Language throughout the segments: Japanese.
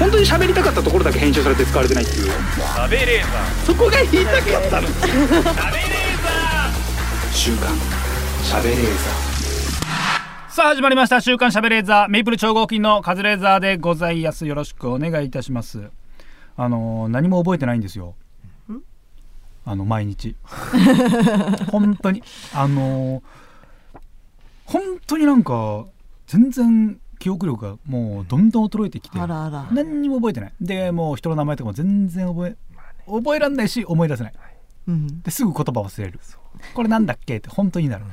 本当に喋りたかったところだけ編集されて使われてないっていう。食べレー。ザそこが言いたかったの。ー食べレー。ザ週刊喋レーさあ始まりました。週刊しゃべレーザー。メイプル超合金のカズレーザーでございます。よろしくお願いいたします。あのー何も覚えてないんですよ。あの毎日。本当に。あのー本当になんか全然記憶力がもうどんどん衰えてきてあらあら。何にも覚えてない。でもう人の名前とかも全然覚え覚えらんないし思い出せない。うん。ですぐ言葉忘れる。これなんだっけって本当になる。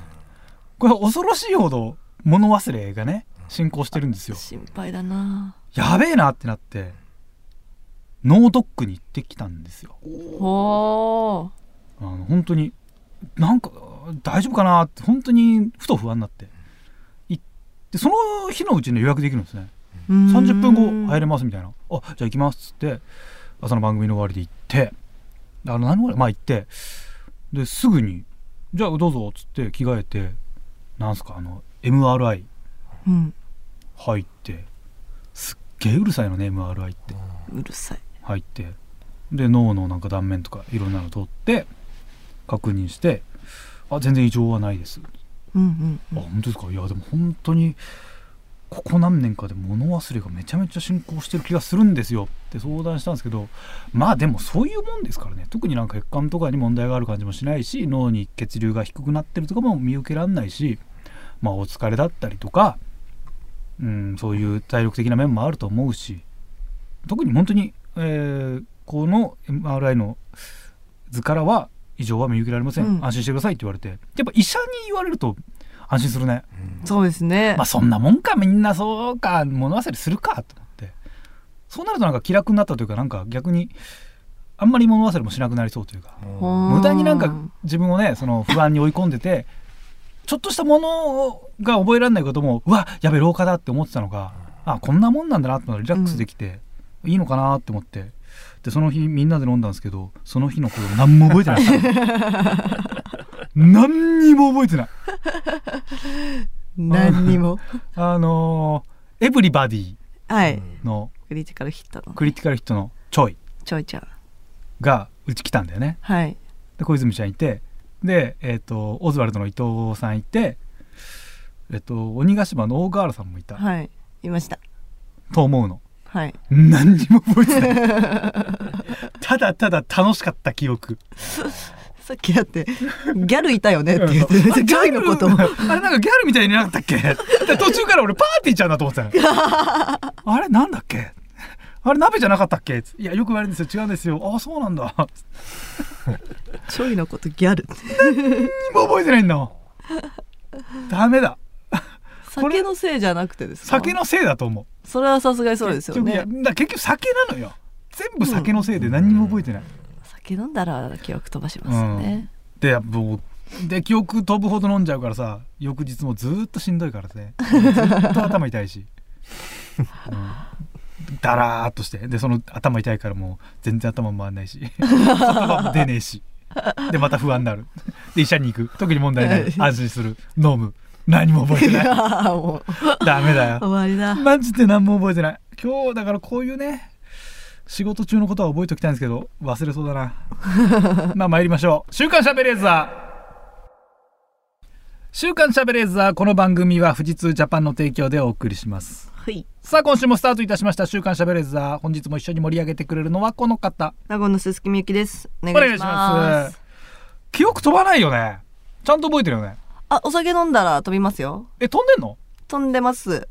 これ恐ろしいほど物忘れがね進行してるんですよ。心配だな。やべえなってなってノードックに行ってきたんですよ。ほあの本当になんか大丈夫かなって本当にふと不安になって行ってその日のうちに予約できるんですね。う30分後入れれますみたいな「あじゃあ行きます」っつって朝の番組の終わりで行ってあの何もまあ行ってですぐに「じゃあどうぞ」っつって着替えてなんすかあの MRI うん。入ってすっげえうるさいのね MRI って。うるさい。入ってで脳のなんか断面とかいろんなの取って確認して「あ全然異常はないです」うんうん本当ですか？いやでも本当にここ何年かで物忘れがめちゃめちゃ進行してる気がするんですよって相談したんですけどまあでもそういうもんですからね。特になんか血管とかに問題がある感じもしないし脳に血流が低くなってるとかも見受けられないしまあお疲れだったりとか、うん、そういう体力的な面もあると思うし特に本当に、えーこの MRI の図からは異常は見受けられません、うん。安心してくださいって言われて。やっぱ医者に言われると安心するね。そうですね。まあそんなもんかみんなそうか物忘れするかと思って。そうなるとなんか気楽になったというかなんか逆にあんまり物忘れもしなくなりそうというか。無駄になんか自分をねその不安に追い込んでてちょっとしたものが覚えられないこともうわやべ廊下だって思ってたのがあこんなもんなんだなってリラックスできて、いいのかなって思ってでその日みんなで飲んだんですけどその日のこと何も覚えてない。何にも覚えてない。何にも。あのーエブリバディはい。のクリティカルヒットの。クリティカルヒットのちょいちょいちゃんがうち来たんだよね。はい。で小泉ちゃんいてで、えー、とオズワルドの伊藤さんいて、えっと鬼ヶ島の大河原さんもいた、はい。いました。と思うのはい。何にも覚えてない。ただただ楽しかった記憶。さっきだってギャルいたよねって言ってたギャルのことも。あれなんかギャルみたいになかったっけ？で途中から俺パーティーちゃんだと思ってたのあれなんだっけ？あれ鍋じゃなかったっけ？いやよく言われるんですよ。違うんですよ。あそうなんだ。ちょいのことギャル。何も覚えてないんだ。ダメだ。酒のせいじゃなくてですか？酒のせいだと思うそれはさすがにそうですよね。だ結局酒なのよ。全部酒のせいで何にも覚えてない、酒飲んだら記憶飛ばしますよねでもうで記憶飛ぶほど飲んじゃうからさ翌日もずーっとしんどいからねずっと頭痛いし、うん、だらーっとして。でその頭痛いからもう全然頭回んないし。言葉も出ねえし。でまた不安になる。で医者に行く。特に問題ない。安心する。飲む何も覚えてない。もう。ダメだよ。終わりだ。マジで何も覚えてない。今日だからこういうね仕事中のことは覚えておきたいんですけど忘れそうだな。まあ参りましょう。週刊しゃべれーザー。週刊しゃべれーザーこの番組は富士通ジャパンの提供でお送りします。はい。さあ今週もスタートいたしました。週刊しゃべれーザー。本日も一緒に盛り上げてくれるのはこの方。名護の鈴木みゆきです。おお願いしますす。記憶飛ばないよね。ちゃんと覚えてるよねあお酒飲んだら飛びますよ。え飛んでんの？飛んでます。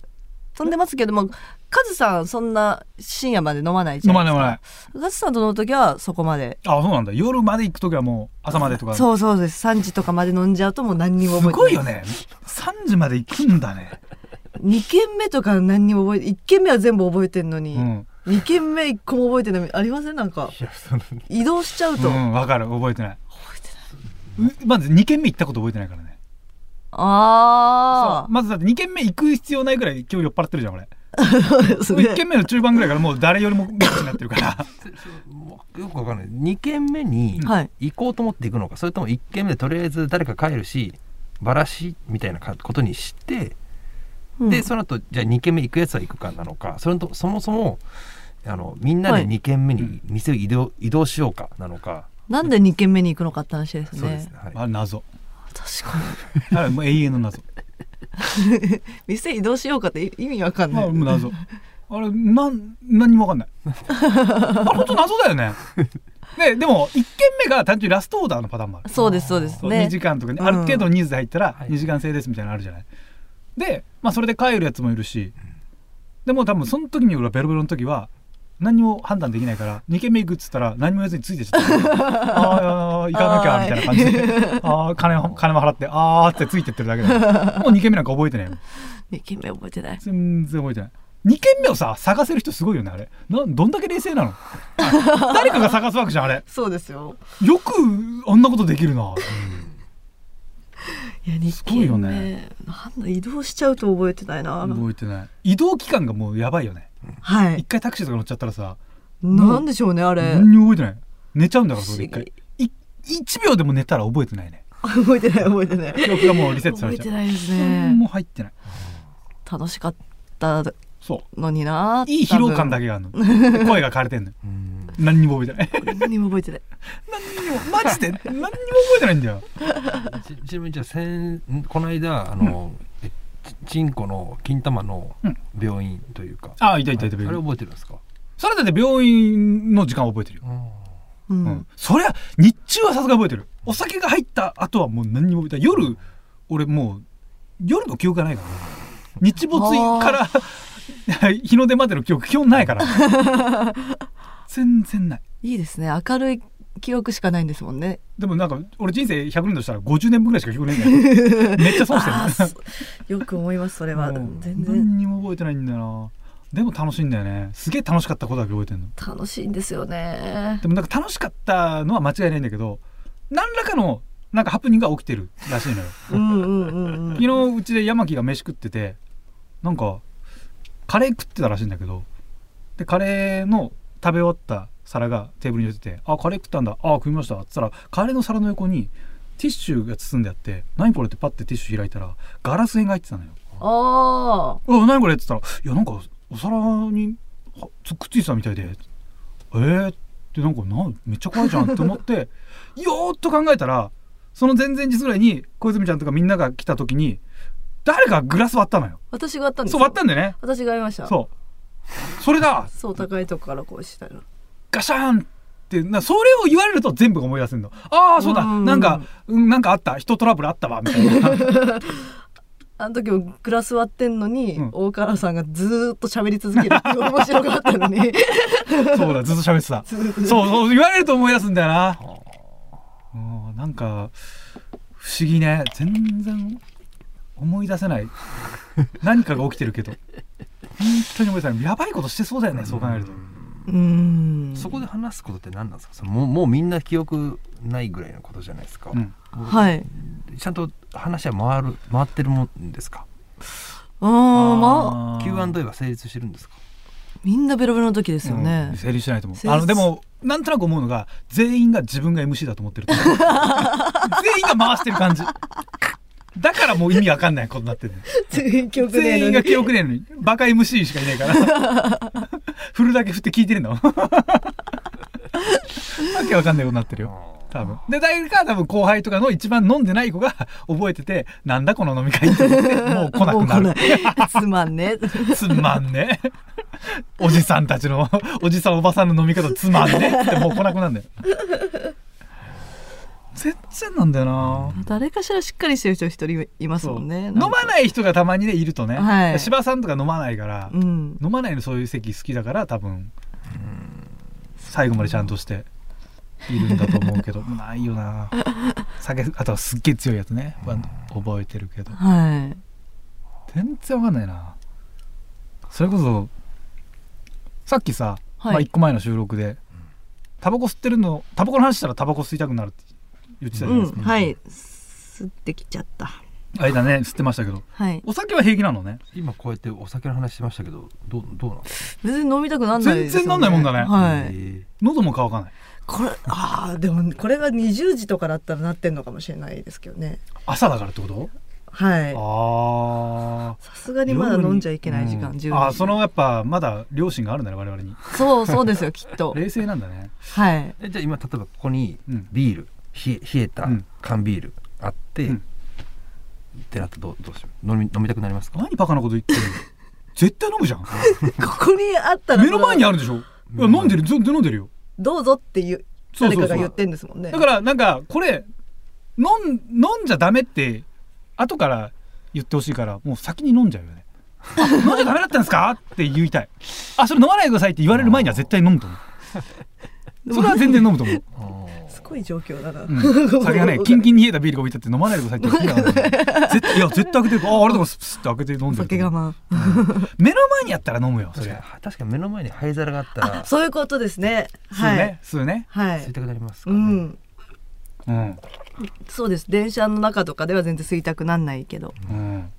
飛んでますけどもカズさんそんな深夜まで飲まないじ飲ゃないですか。まない飲まない。カズさんと飲む時はそこまで。あそうなんだ。夜まで行く時はもう朝までとか。すそうそうです。3時とかまで飲んじゃうともう何にも覚えてない。ごいよね。3時まで行くんだね。2軒目とか何にも覚えて1軒目は全部覚えてんのに、うん。2軒目1個も覚えてない。ありません？なんか。移動しちゃうと、うん、わかる。覚えてない。うまず2軒目行ったこと覚えてないからねあそう。まずだって2軒目行く必要ないぐらい今日酔っ払ってるじゃん俺。あ そ1軒目の中盤ぐらいからもう誰よりも元気になってるから。よくわかんない。2軒目にはい。行こうと思って行くのかそれとも1軒目でとりあえず誰か帰るしバラしみたいなかことにして、うん。でその後じゃあ2軒目行くやつは行くかなのかそれとそもそもあのみんなではい。2軒目に店を移動,、移動しようかなのか、なんで2軒目に行くのかって話ですね。そうですね、はい。あれ謎確か あれもう永遠の謎。に 店移動しようかって意味わかんなあいもう謎。あれなん何にも分かんない。あれ本当謎だよね。ででも1軒目が単純にラストオーダーのパターンもある。そうですそうです。ね。2時間とかある程度の人数で入ったらはい。2時間制ですみたいなのあるじゃない。で、まあ、それで帰るやつもいるし、でも多分その時に俺はベロベロの時は何にも判断できないから2軒目行くっつったら何も言わずについてっちゃった。ああ行かなきゃみたいな感じで。ああ金も金も払ってあーってついてってるだけだ。もう2軒目なんか覚えてないもん。2軒目覚えてない。全然覚えてない。2軒目をさ探せる人すごいよねあれ。などんだけ冷静なの？誰かが探すわけじゃんあれ。そうですよ。よくあんなことできるな、いや2すごいよ軒目、ねなんだ移動しちゃうと覚えてないな。覚えてない。移動期間がもうやばいよねはい。一回タクシーとか乗っちゃったらさなんでしょうねあれ。何にも覚えてない。寝ちゃうんだからそれで一回。い1秒でも寝たら覚えてないね。覚えてない覚えてない。記憶がもうリセットさ覚れちゃう。えてないです何ねも入ってない。楽しかったそのになういい疲労感だけけがあるの。で声が枯れてんの。何にも覚えてない。何も覚えてない。何にもマジで？何にも覚えてないんだよ。ちちなみにじゃあこの間あの、えちチンコの金玉のうん病院というか、ああいたいたいたあれ病院。覚えてるんですか、それだって病院の時間覚えてるよ。ううん。ん、そりゃ日中はさすが覚えてる。お酒が入った後はもう何にも覚えてない。夜俺もう夜の記憶がないからね。日没から 日の出までの記憶基本ないから。全然ない。いいですね。明るい記憶しかないんですもんね。でもなんか俺人生100年としたら50年分ぐらいしか記憶ない。んだよめっちゃ損してる。よく思いますそれは。全然。何にも覚えてないんだよな。でも楽しいんだよね。すげえ楽しかったことだけ覚えてるの。楽しいんですよね。でもなんか楽しかったのは間違いないんだけど何らかのなんかハプニングが起きてるらしいのよ。うん。昨日うちで山木が飯食っててなんかカレー食ってたらしいんだけどでカレーの食べ終わった皿がテーブルに置いてて「あカレー食ったんだあ食いました」っつったらカレーの皿の横にティッシュが包んであって「何これ?」ってパッてティッシュ開いたらガラス片が入ってたのよ。あ「あ何これ?」って言ったら「いやなんかお皿にくっついてたみたいでえー?」ってなんかなめっちゃ怖いじゃんって思って よーっと考えたらその前々日ぐらいに小泉ちゃんとかみんなが来た時に誰かグラス割ったのよ。私があったんですそう割ったんだよね。私がやりましたそう。それだそう高いとこからこうしたらガシャンってなそれを言われると全部が思い出せるの。ああそうだ。うん。なんかうんなんかあった。人トラブルあったわみたいな。あの時もグラス割ってんのに、うん。大河原さんがずーっと喋り続けるっていう 面白かったのに。そうだずっと喋ってた。そうそう言われると思い出すんだよな。うんなんか不思議ね。全然思い出せない。何かが起きてるけど。本当に思い出せない。やばいことしてそうだよねそう考えると。うーん。そこで話すことって何なんですか？そのもうもうみんな記憶ないぐらいのことじゃないですか、うん。はい。ちゃんと話は回る回ってるもんですか？うーんまあ。Q&A は成立してるんですか？みんなベロベロの時ですよね。うん、成立しないと思う。あのでもなんとなく思うのが全員が自分が MC だと思ってると思う。全員が回してる感じ。だからもう意味わかんないことになってる全員記憶ね全員が記憶ねえのに。バカ MC しかいないから振るだけ振って聞いてるの？わけわかんないことになってるよ。多分。で誰か多分後輩とかの一番飲んでない子が覚えててなんだこの飲み会って思って もう来なくなる。つまんね つまんねおじさんたちのおじさんおばさんの飲み方つまんねってもう来なくなるんだよ全然なんだよな。誰かしらしっかりしてる人一人いますもんね。飲まない人がたまにねいるとね、はい。柴さんとか飲まないから、うん。飲まないのそういう席好きだから多分最後までちゃんとしているんだと思うけど。ないよな。酒あとはすっげえ強いやつね。は覚えてるけど。はい。全然わかんないな。それこそさっきさ、はい。まあ、1個前の収録でタバコ吸ってるのタバコの話したらタバコ吸いたくなるって言ってたじゃうないですか、ん。はい。吸ってきちゃった。間ね吸ってましたけど。はい。お酒は平気なのね。今こうやってお酒の話してましたけどどうどうなんですか別に飲みたくなんないですよ、全然なんないもんだね。はい。え喉も乾かない。これああでもこれが20時とかだったらなってんのかもしれないですけどね。朝だからってこと？はい。あさすがにまだ飲んじゃいけない時間、うん10時あーそのやっぱまだ良心があるんだね我々に。そうそうですよきっと冷静なんだねはいえじゃあ今例えばここにうんビール冷え冷えたうん。缶ビールあって、うん。ってなったらどうどうしよう。飲み飲みたくなりますか？何バカなこと言ってるの？絶対飲むじゃん。ここにあったら目の前にあるでしょ？いや飲んでる。全然飲んでるよ。どうぞっていう誰かが言ってんですもんね。だからなんかこれ飲ん飲んじゃダメって後から言ってほしいからもう先に飲んじゃうよね。あ 飲んじゃダメだったんですか？って言いたい。あそれ飲まないでくださいって言われる前には絶対飲むと思う。それは全然飲むと思う、すごい状況だな、うん、酒がねキンキンに冷えたビールが置いてあって飲まないでくださいって言って絶対いや絶対開けてる。ああれだからスッスッて開けて飲んでる酒我慢目の前にやったら飲むよそ確れかに。確かに目の前に灰皿があったら。あそういうことですね。数はい。ね数ね。はい。吸いたくなりますかね、うん。うん。そうです。電車の中とかでは全然吸いたくなんないけど。うん。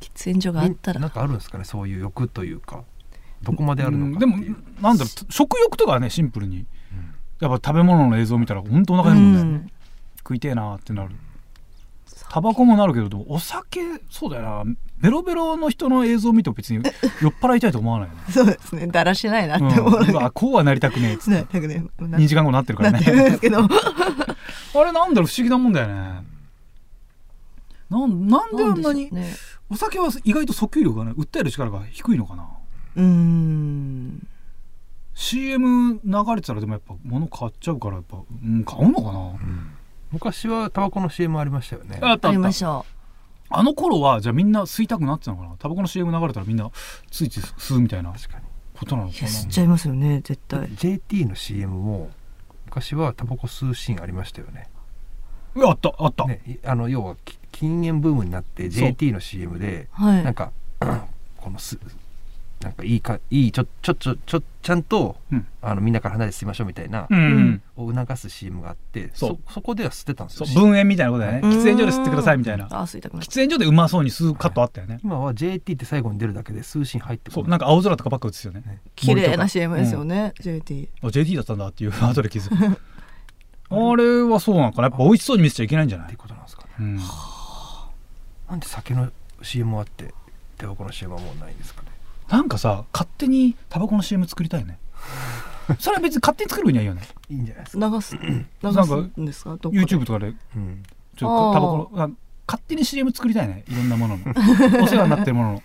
喫煙所があったら。なんかあるんですかね？そういう欲というか。どこまであるのかう。ん。でもなんだろう食欲とかはねシンプルにやっぱ食べ物の映像を見たら本当お腹う減るもんね、ん。食いてえなってなる。タバコもなるけどでもお酒そうだよな。ベロベロの人の映像を見ても別に 酔っ払いたいと思わないよね、そうですね。だらしないなっうん、て思う、うわこうはなりたくねえっつって。ねなんかねな2時間後になってるからね。なってるんですけど。あれなんだろう？不思議なもんだよね。なんなんであんなに、お酒は意外と訴求力がね訴える力が低いのかな。うーん CM 流れてたらでもやっぱ物買っちゃうからやっぱ、うん、買うのかな、うん。昔はタバコの CM ありましたよね。あったあった。ありましょあの頃はじゃあみんな吸いたくなってたのかな？タバコの CM 流れたらみんなついつい吸うみたいな確かに。ことなのかな？ういや吸っちゃいますよね絶対。JT の CM も昔はタバコ吸うシーンありましたよね。あったあった、ねいあの要はき禁煙ブームになって JT の CM ではい。なんか このすなんかいいかいいちょちょちょちょちゃんと、うん。あのみんなから離れて吸いましょうみたいな、うん。を促す CM があってそそう。そこでは吸ってたんですよそう。分煙みたいなことだよね。うん。喫煙所で吸ってくださいみたいな。あ吸いたくなっ喫煙所でうまそうに吸うカットあったよね。今は JT って最後に出るだけで数シーン入ってそうこなんか青空とかばっか映すよね。綺麗な CM ですよね、JT あ JT だったんだっていう後で気づく。あれはそうなのかな？やっぱ美味しそうに見せちゃいけないんじゃない？っていう、ことなんですかね。うん、なんで酒の CM あってタバコの CM はもうないんですかねなんかさ勝手にタバコの CM 作りたいね。それは別に勝手に作る分にはいいよね。いいんじゃないですか、流す流なんかすんですか？かで。YouTube とかで。うん、ちょっとタバコのあ勝手に CM 作りたいね。いろんなものの。お世話になってるものの。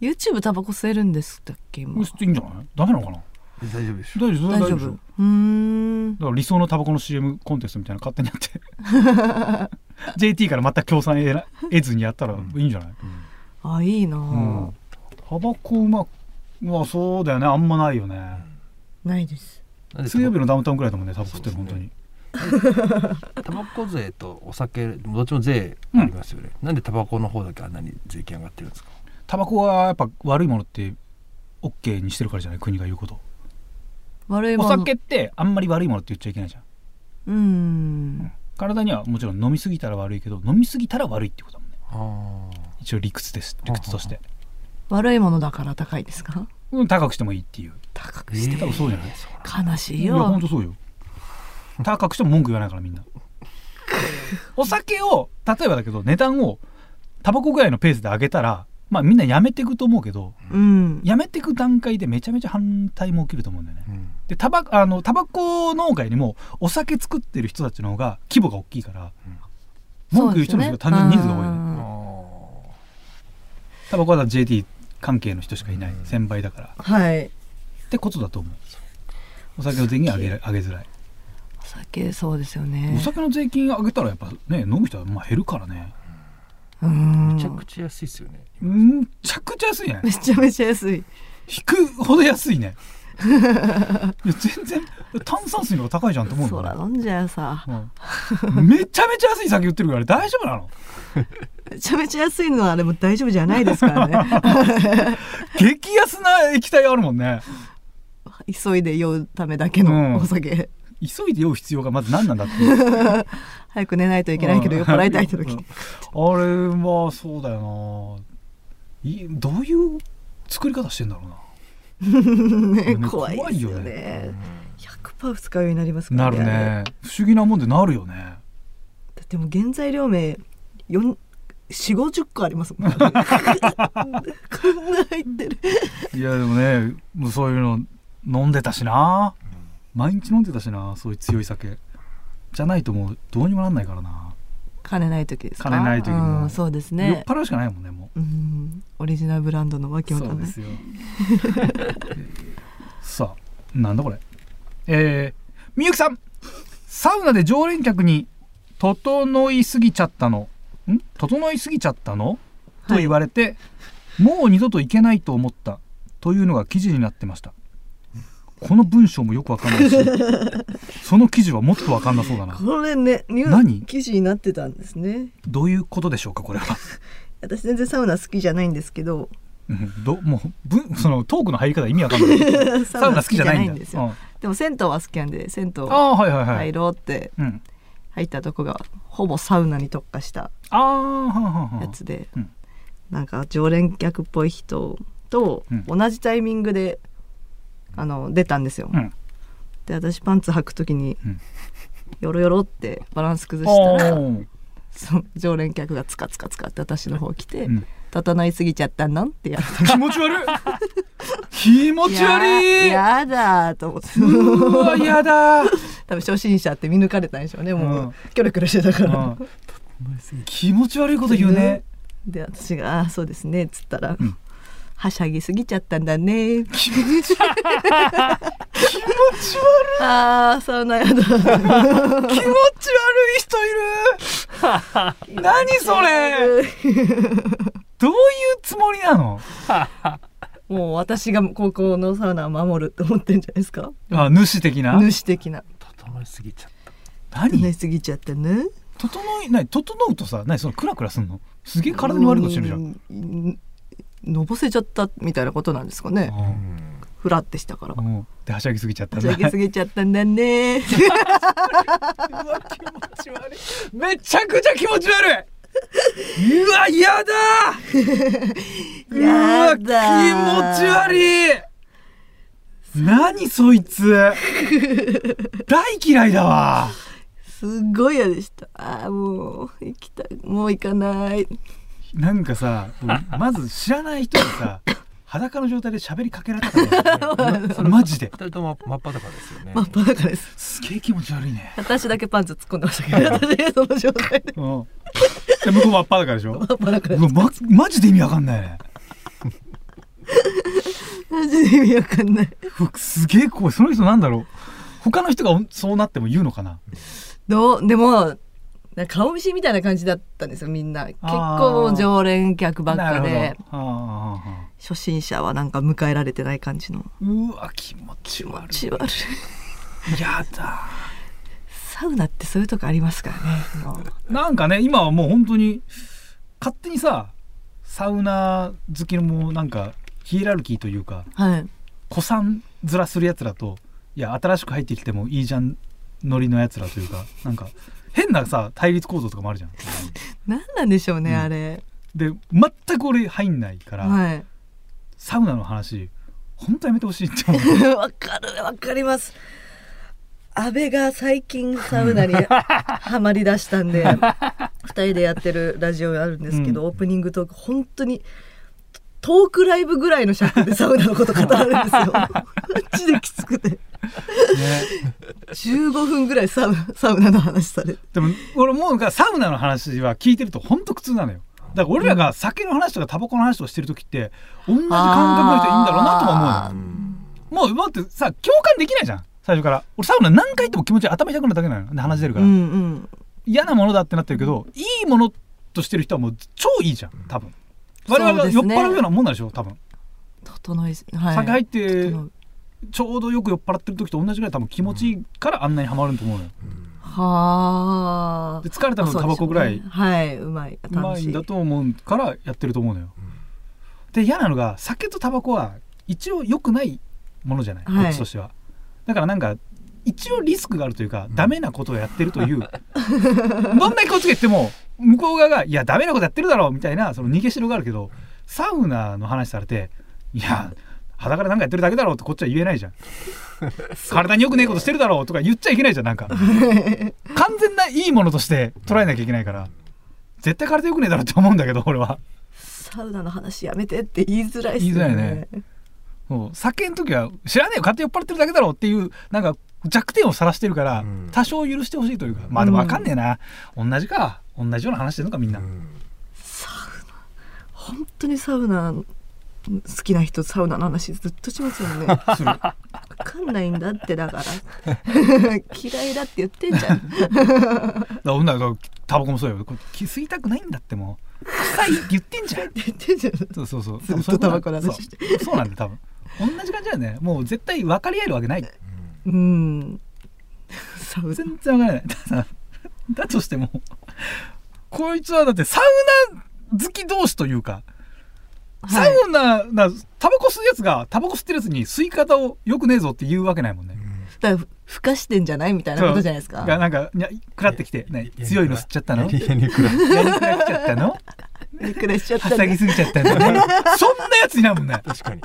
YouTube タバコ吸えるんですっけ？今。吸っていいんじゃない？ダメなのかな？大丈夫でしょ。大丈夫大丈夫大丈夫。うーん。だから理想のタバコの CM コンテストみたいなの勝手にやって。JT から全く協賛得得ずにやったらいいんじゃない、あいいなあ、うんタバコうままあそうだよね。あんまないよね。ないです。なんで水曜日のダウンタウンくらいだもんねタバコ吸ってるそうです本当に。タバコ税とお酒どっちも税ありますよね、なんでタバコの方だけあんなに税金上がってるんですか？タバコはやっぱ悪いものって OK にしてるからじゃない？国が言うこと。お悪いもの。酒ってあんまり悪いものって言っちゃいけないじゃん。うーん。体にはもちろん飲みすぎたら悪いけど飲みすぎたら悪いってことだもんね。あ一応理屈です。理屈として、悪いものだから高いですか？うん、高くしてもいいっていう。高くして。多分そうじゃない悲しいいや本よ当そうよ。高くしても文句言わないからみんな。お酒を例えばだけど値段をタバコぐらいのペースで上げたらまあみんなやめていくと思うけどうん。やめていく段階でめちゃめちゃ反対も起きると思うんだよね。うん。でタバあのタバコ農家よりもお酒作ってる人たちの方が規模が大きいから文句言う人の人が単純に人数が多いよね。あタバコは JT 関係の人しかいないうん。1000倍だから。はい。ってことだと思う。お酒の税金上げ上げづらい。お酒そうですよね。お酒の税金上げたらやっぱね飲む人はまあ減るからね。うん。ーめちゃくちゃ安いですよね。うんめちゃくちゃ安いね。めちゃめちゃ安い。引くほど安いねいや全然炭酸水の方が高いじゃんと思うそのら飲んじゃうさ。うん。めちゃめちゃ安い酒売ってるから大丈夫なの？めちゃめちゃ安いのはでも大丈夫じゃないですからね。激安な液体あるもんね。急いで酔うためだけのお酒、急いで酔う必要がまず何なんだって 早く寝ないといけないけど酔っ払いたい時。うん。あれはそうだよな。いどういう作り方してんだろうなねね怖いよね。100%二日酔いになりますからなるね。不思議なもんでなるよね。だってもう原材料名よん4 5 0個ありますもん。こんな入ってる。いやでもねもうそういうの飲んでたしな。毎日飲んでたしなそういう強い酒。じゃないともうどうにもなんないからな、金ない時ですか？金ない時も。うんそうです酔っね払うしかないもんねもう。んオリジナルブランドのわけうわかんですよ。さあなんだこれ？えー、みゆきさん。サウナで常連客に「整いすぎちゃったの」ん「整いすぎちゃったの?」と言われて、もう二度と行けないと思った。というのが記事になってましたこの文章もよくわかんないし その記事はもっとわかんなそうだな。これねニュ何ー記事になってたんですね。どういうことでしょうかこれは。私全然サウナ好きじゃないんですけど。うん。どもう文そのトークの入り方意味わかんない。ササウナ好きじゃないんだですよ、うん。でも銭湯は好きなんで銭湯ああはいはいはい、入ろうってうん、入ったとこがほぼサウナに特化したやつで、うん。なんか常連客っぽい人とうん。同じタイミングで、あの出たんですよ、うん。で私パンツ履く時に、うん。ヨロヨロってバランス崩したらその常連客がツカツカツカって私の方来て「うん整いすぎちゃったの?」ってやる。気持ち悪い。気持ち悪い。ややだーと思って。うわやだー。多分初心者って見抜かれたんでしょうねもう、うん。キョロキョロしてたから、うん。気持ち悪いこと言うね。で私が「ああそうですね」っつったら、うんはしゃぎすぎちゃったんだね。気持ちああサウナやだ気持ち悪い人いる。何それ。どういうつもりなの？もう私が高校のサウナを守るって思ってんじゃないですか。あ主的な？主的な。整いすぎちゃった。整い何すぎちゃったね。整い何？整うとさ何？そのクラクラすんの？すげえ体に悪いことしてるじゃん。んのぼせちゃったみたいなことなんですかね。ふらってしたから。ではしゃぎすぎちゃったしゃぎすぎちゃったんだね。うわ気持ち悪い。めちゃくちゃ気持ち悪い。うわやだ。やだ気持ち悪い。何そいつ。大嫌いだわ。すっごい嫌でした。あーもう行きたい。もう行かないなんかさ まず知らない人にさ 裸の状態で喋りかけられたからねマジで。二人とも真っ裸ですよね。真っ裸です。すげえ気持ち悪いね。私だけパンツ突っ込んでましたけど私その状態で。うん。で向こう真っ裸でしょ？真っ裸です。うわまマジで意味わかんないね。マジで意味わかんない。すげえ怖い。その人なんだろう？他の人がそうなっても言うのかな？どう？でも顔見知りみたいな感じだったんですよみんな。結構常連客ばっかで。初心者はなんか迎えられてない感じの。うわ気持ち悪い。気持ち悪い。やだ。サウナってそういうとこありますからねなんかね今はもう本当に勝手にさサウナ好きのもうなんかヒエラルキーというかはい。古参面するやつらといや新しく入ってきてもいいじゃんノリのやつらというかなんか変なさ対立構造とかもあるじゃん。何なんでしょうね、うん。あれ。で全く俺入んないから、はい。サウナの話本当やめてほしいって思う。わかるわかります。安倍が最近サウナに はまりだしたんで二人でやってるラジオがあるんですけど、うん。オープニングトーク本当にトークライブぐらいの尺でサウナのこと語られるんですよ。マジできつくて。ね15分ぐらいサウサウナの話されて。でも俺もうサウナの話は聞いてると本当苦痛なのよ。だから俺らが酒の話とかタバコの話とかしてる時って同じ感覚の人いいんだろうなとは思うのよ。もう待ってさ共感できないじゃん。最初から俺サウナ何回行っても気持ち頭痛くなるだけなので話出るから、うんうん。嫌なものだってなってるけどいいものとしてる人はもう超いいじゃん。多分。我々が酔っ払うようなもんなんでしょ多分、整い、はい、酒入ってちょうどよく酔っ払ってる時と同じぐらい多分気持ちいいからあんなにハマると思うのよはあで疲れたのタバコぐらいはい、うまい。うまいんだと思うからやってると思うのよ。で嫌なのが酒とタバコは一応良くないものじゃない、はいこっちとしては。だからなんか一応リスクがあるというか、ダメなことをやってるという どんだけこっちが言っても向こう側が「いやダメなことやってるだろ」うみたいなその逃げしろがあるけどサウナの話されて「いや裸でなんかやってるだけだろ」ってこっちは言えないじゃん。体に良くねえことしてるだろうとか言っちゃいけないじゃんなんか。完全ないいものとして捉えなきゃいけないから。絶対体よくねえだろって思うんだけど俺は。サウナの話やめてって言いづらいっすよ言いづらいね。ねそう酒の時は知らねえよ勝手に酔っ払ってるだけだろっていうなんか弱点を晒してるから、うん。多少許してほしいというか。まあでも分かんねえな、同じか。同じような話してるのかみんな、うん。本当にサウナ好きな人サウナの話ずっとしますよね。分かんないんだってだから。嫌いだって言ってんじゃん。だから女がタバコもそうよ。これ気吸いたくないんだってもう。臭いって言ってんじゃん。言ってんじゃん。そうそうそう。ずっとタバコの話して。そうそうなんだよ多分。同じ感じだよね。もう絶対分かり合えるわけない。うん。サウナ。全然分からない。た だだとしてもこいつはだってサウナ好き同士というかサはい。ウナなタバコ吸うやつがタバコ吸ってるやつに吸い方をよくねえぞって言うわけないもんね。だからふかしてんじゃないみたいなことじゃないですか？がなんかにゃ食らってきて、ね、や強いの吸っちゃったの？やりやりくらいやりくら来ちゃったの？いくらしちゃったはしゃぎすぎちゃったの？そんなやついないもんね。確かに。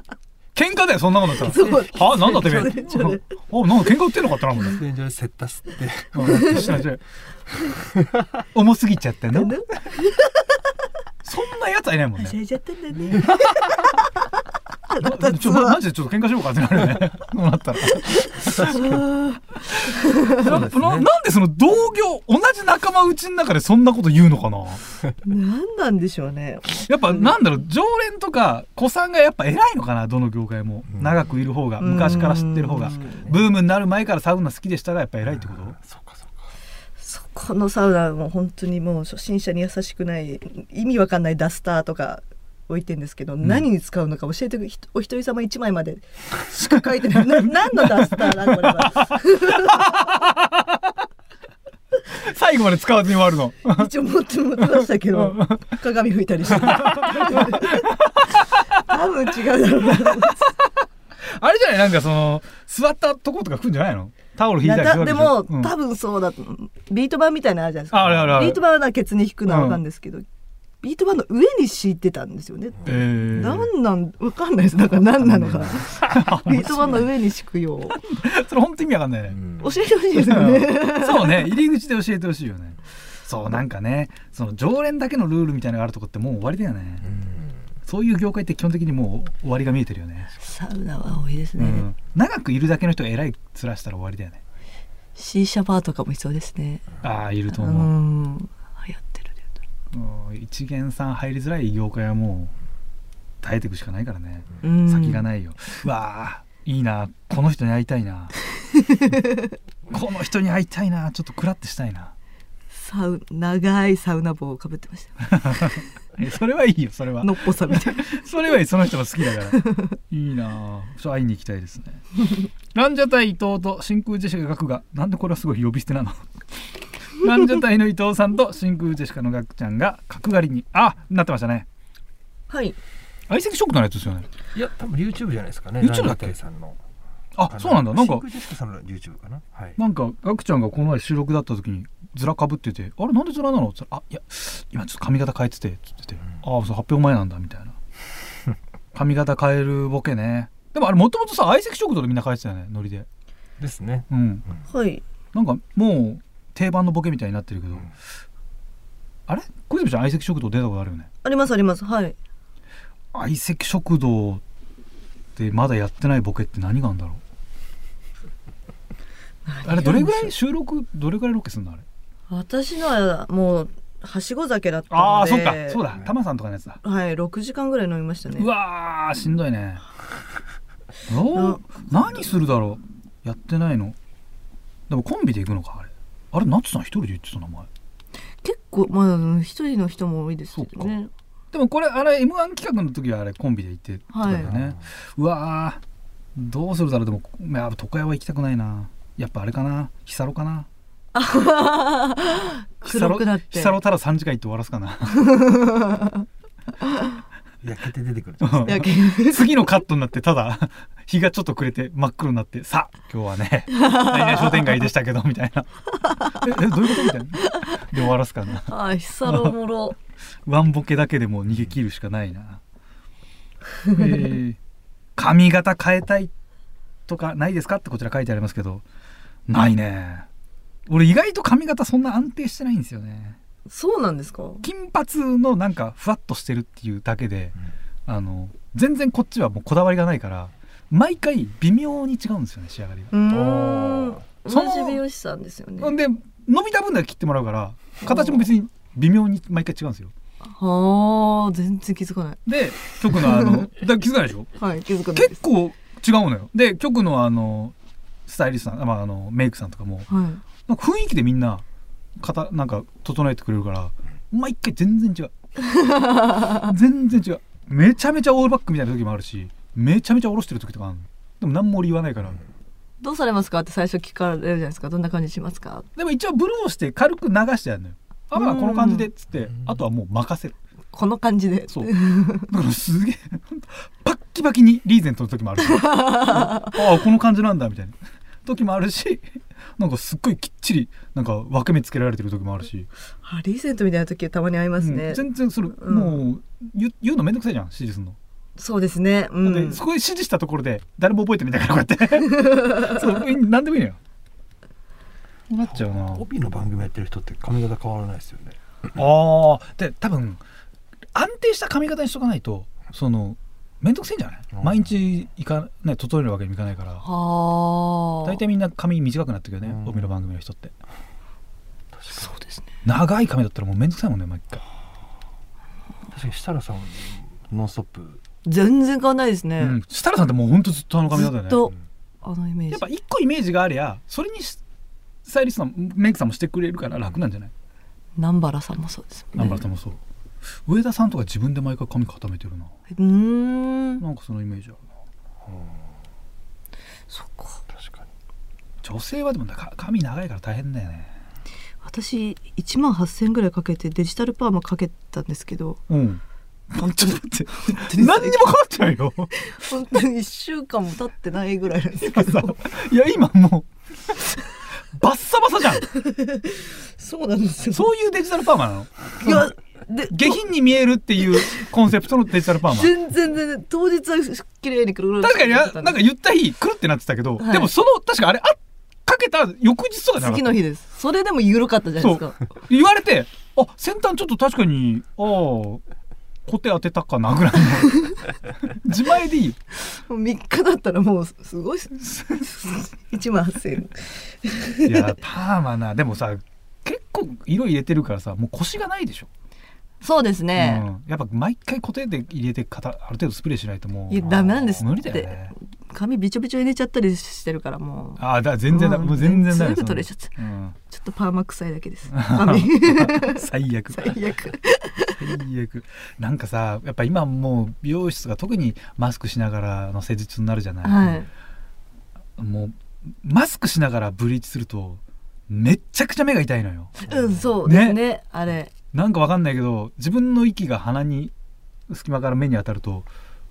喧嘩だよそんなこと。だったそう。らはなんだってめそれそれおなんか喧嘩売ってんのかってなもんね。セッタ吸って。重すぎちゃったの？そんなやつはいないもんね。はしゃいじゃったんだね。ちょまマジでちょっと喧嘩しようかってなるよね。そうなったら。なななんでその同業同じ仲間内の中でそんなこと言うのかな？何なんでしょうね。やっぱなんだろう常連とか子さんがやっぱ偉いのかな？どの業界も。うん。長くいる方が昔から知ってる方が。うん。ブームになる前からサウナ好きでしたがやっぱ偉いってこと？このサウナも本当にもう初心者に優しくない意味わかんないダスターとか置いてんですけど、何に使うのか教えてお一人様一枚までしか書いてない。な何のダスターだこれは。最後まで使わずに終わるの。一応持って持ってましたけど鏡拭いたりして。多分違うだろうなあれじゃない？なんかその座ったとことか来るんじゃないの？タオル引いたりするでも、うん。多分そうだとビート板みたいなのあるじゃないですか。ああるあるあるビート板はケツに引くのは分かるんですけど、ビート板の上に敷いてたんですよね、えー。なんなん分かんないです。だから何なのか。ビート板の上に敷くよう。それ本当意味わかんない教えてほしいですよね。そうね。入り口で教えてほしいよね。そうなんかねその常連だけのルールみたいなのがあるとこってもう終わりだよね。うんそういう業界って基本的にもう終わりが見えてるよね、サウナは多いですね、うん、長くいるだけの人が偉い面したら終わりだよね。C シャバーとかもいそうですね。ああいるとう思う、ん。流行ってるうん。一元さん入りづらい業界はもう耐えていくしかないからね、うん。先がないよ。うわあいいな。この人に会いたいな。この人に会いたいな。ちょっとクラッてしたいなサウ長いサウナ帽をかぶってました。えそれはいいよそれは。のっぽさみたいな。それはいいその人が好きだから。いいなあ。ちょ会いに行きたいですね。ランジャタイ伊藤と真空ジェシカがガクがなんでこれはすごい呼び捨てなの？ランジャタイの伊藤さんと真空ジェシカのガクちゃんが角刈りにあなってましたね。はい。相席食堂のやつですよね。いや多分 YouTube じゃないですかね。YouTube だっけ？ランジャタイさんのあそうなんだ。なんかシカさんの YouTube かな。はい。なんかガクちゃんがこの前収録だった時にズラかぶってて「あれなんでズラなの?」って言ったら「あいや今ちょっと髪型変えてて」って言ってて「ああそう発表前なんだ」みたいな。髪型変えるボケね。でもあれもともとさ相席食堂でみんな変えてたよねノリで。ですね。うん。はい。なんかもう定番のボケみたいになってるけど、うん。あれ？小泉ちゃん相席食堂出たことあるよね？ありますあります。はい。相席食堂でまだやってないボケって何があるんだろう？あれどれぐらい収録どれぐらいロケするのあれ？私のはもうはしご酒だったああーそうか。そうだ。タマさんとかのやつだ。はい6時間ぐらい飲みましたね。うわーしんどいね。おー何するだろう。やってないの。でもコンビで行くのかあれ。あれナツさん一人で言ってた名前。結構まあ一人の人も多いですけどね。でもこれあれ m 1企画の時はあれコンビで行ってたよね、うわーどうするだろう。でも床屋は行きたくないなやっぱあれかな？ヒサロかな？黒くなって。ヒサロただ3時間行って終わらすかな。焼けて出てくる。次のカットになってただ日がちょっと暮れて真っ黒になってさあ今日はね何々商店街でしたけどみたいな。ええどういうこと？みたいな。で終わらすかな。あヒサロおもろ。ワンボケだけでも逃げ切るしかないな。えー髪型変えたいとかないですか？ってこちら書いてありますけどないね。俺意外と髪型そんな安定してないんですよね。そうなんですか？金髪のなんかふわっとしてるっていうだけで、あの全然こっちはもうこだわりがないから毎回微妙に違うんですよね仕上がりが。同じ美容師さんですよね。ん。で伸びた分だけ切ってもらうから形も別に微妙に毎回違うんですよ。はあ全然気づかない。で局のあの だ気づかないでしょ？はい気づかない結構違うのよ。で局のあのスタイリストさん、まあ、あのメイクさんとかも。はい。なんか雰囲気でみんな型なんか整えてくれるから毎回全然違う。全然違う。めちゃめちゃオールバックみたいな時もあるしめちゃめちゃ下ろしてる時とかある。のでも何も俺言わないから。どうされますかって最初聞かれるじゃないですか。どんな感じしますか？でも一応ブルーをして軽く流してやるのよ。あまあうんこの感じでっつってあとはもう任せる。この感じで。そう。だからすげえパッキパキにリーゼントの時もある。し ああこの感じなんだみたいな時もあるし なんかすっごいきっちりなんか分け目つけられてる時もあるし、あリーゼントみたいな時たまにありますね、うん全然それ、うん。もう言う言うのめんどくさいじゃん指示するの、そうですね。うん。でそこで指示したところで誰も覚えてみたいからこうやって そう何でもいいのよ。なっちゃうな。帯の番組やってる人って髪型変わらないですよね。ああで多分安定した髪型にしとかないとそのめんどくせえんじゃない、うん。毎日いかね整えるわけにもいかないから。はあ。大体みんな髪短くなってくるよねうん。帯の番組の人って。そうですね。長い髪だったらもうめんどくさいもんね毎回。確かに。設楽さんノンストップ。全然変わんないですね、うん。設楽さんってもうほんとずっとあの髪型だよね。ずっとあのイメージ。やっぱ一個イメージがありゃそれにしスタイリストのメイクさんもしてくれるから楽なんじゃない？南原さんもそうです。南原さんもそう。上田さんとか自分で毎回髪固めてるなうーん。なんかそのイメージあるな。そっか。確かに。女性はでもか髪長いから大変だよね。私1万8000円ぐらいかけてデジタルパーマかけたんですけど。うん。本当にちょって。何にも変わってないよ本当に1週間も経ってないぐらいなんですけど。いや今もうバッサバサじゃん。そうなんですよ。そういうデジタルパーマなの？いやで下品に見えるっていうコンセプトのデジタルパーマ。全然全然当日は綺麗にくる確かにななんか言った日くるってなってたけど、はい。でもその確かあれあかけた翌日とかじゃな次の日です。それでも緩かったじゃないですか。言われてあ先端ちょっと確かにああコテ当てたかなぐらいの。自前でいいよ。もう3日だったらもうすごい1万8000円。いやパーマな。でもさ結構色入れてるからさもう腰がないでしょ、そうですね、うん、やっぱ毎回固定で入れてある程度スプレーしないともういやダメなんです無理だよね。髪びちょびちょ入れちゃったりしてるからもう。ああだ全然だ、うんもう全然だ全部取れちゃってうん、ちょっとパーマ臭いだけです。髪。最悪。最悪。最悪。なんかさやっぱ今もう美容室が特にマスクしながらの施術になるじゃない、はい。もうマスクしながらブリーチするとめっちゃくちゃ目が痛いのよ。うんそうですね。あれなんかわかんないけど自分の息が鼻に隙間から目に当たると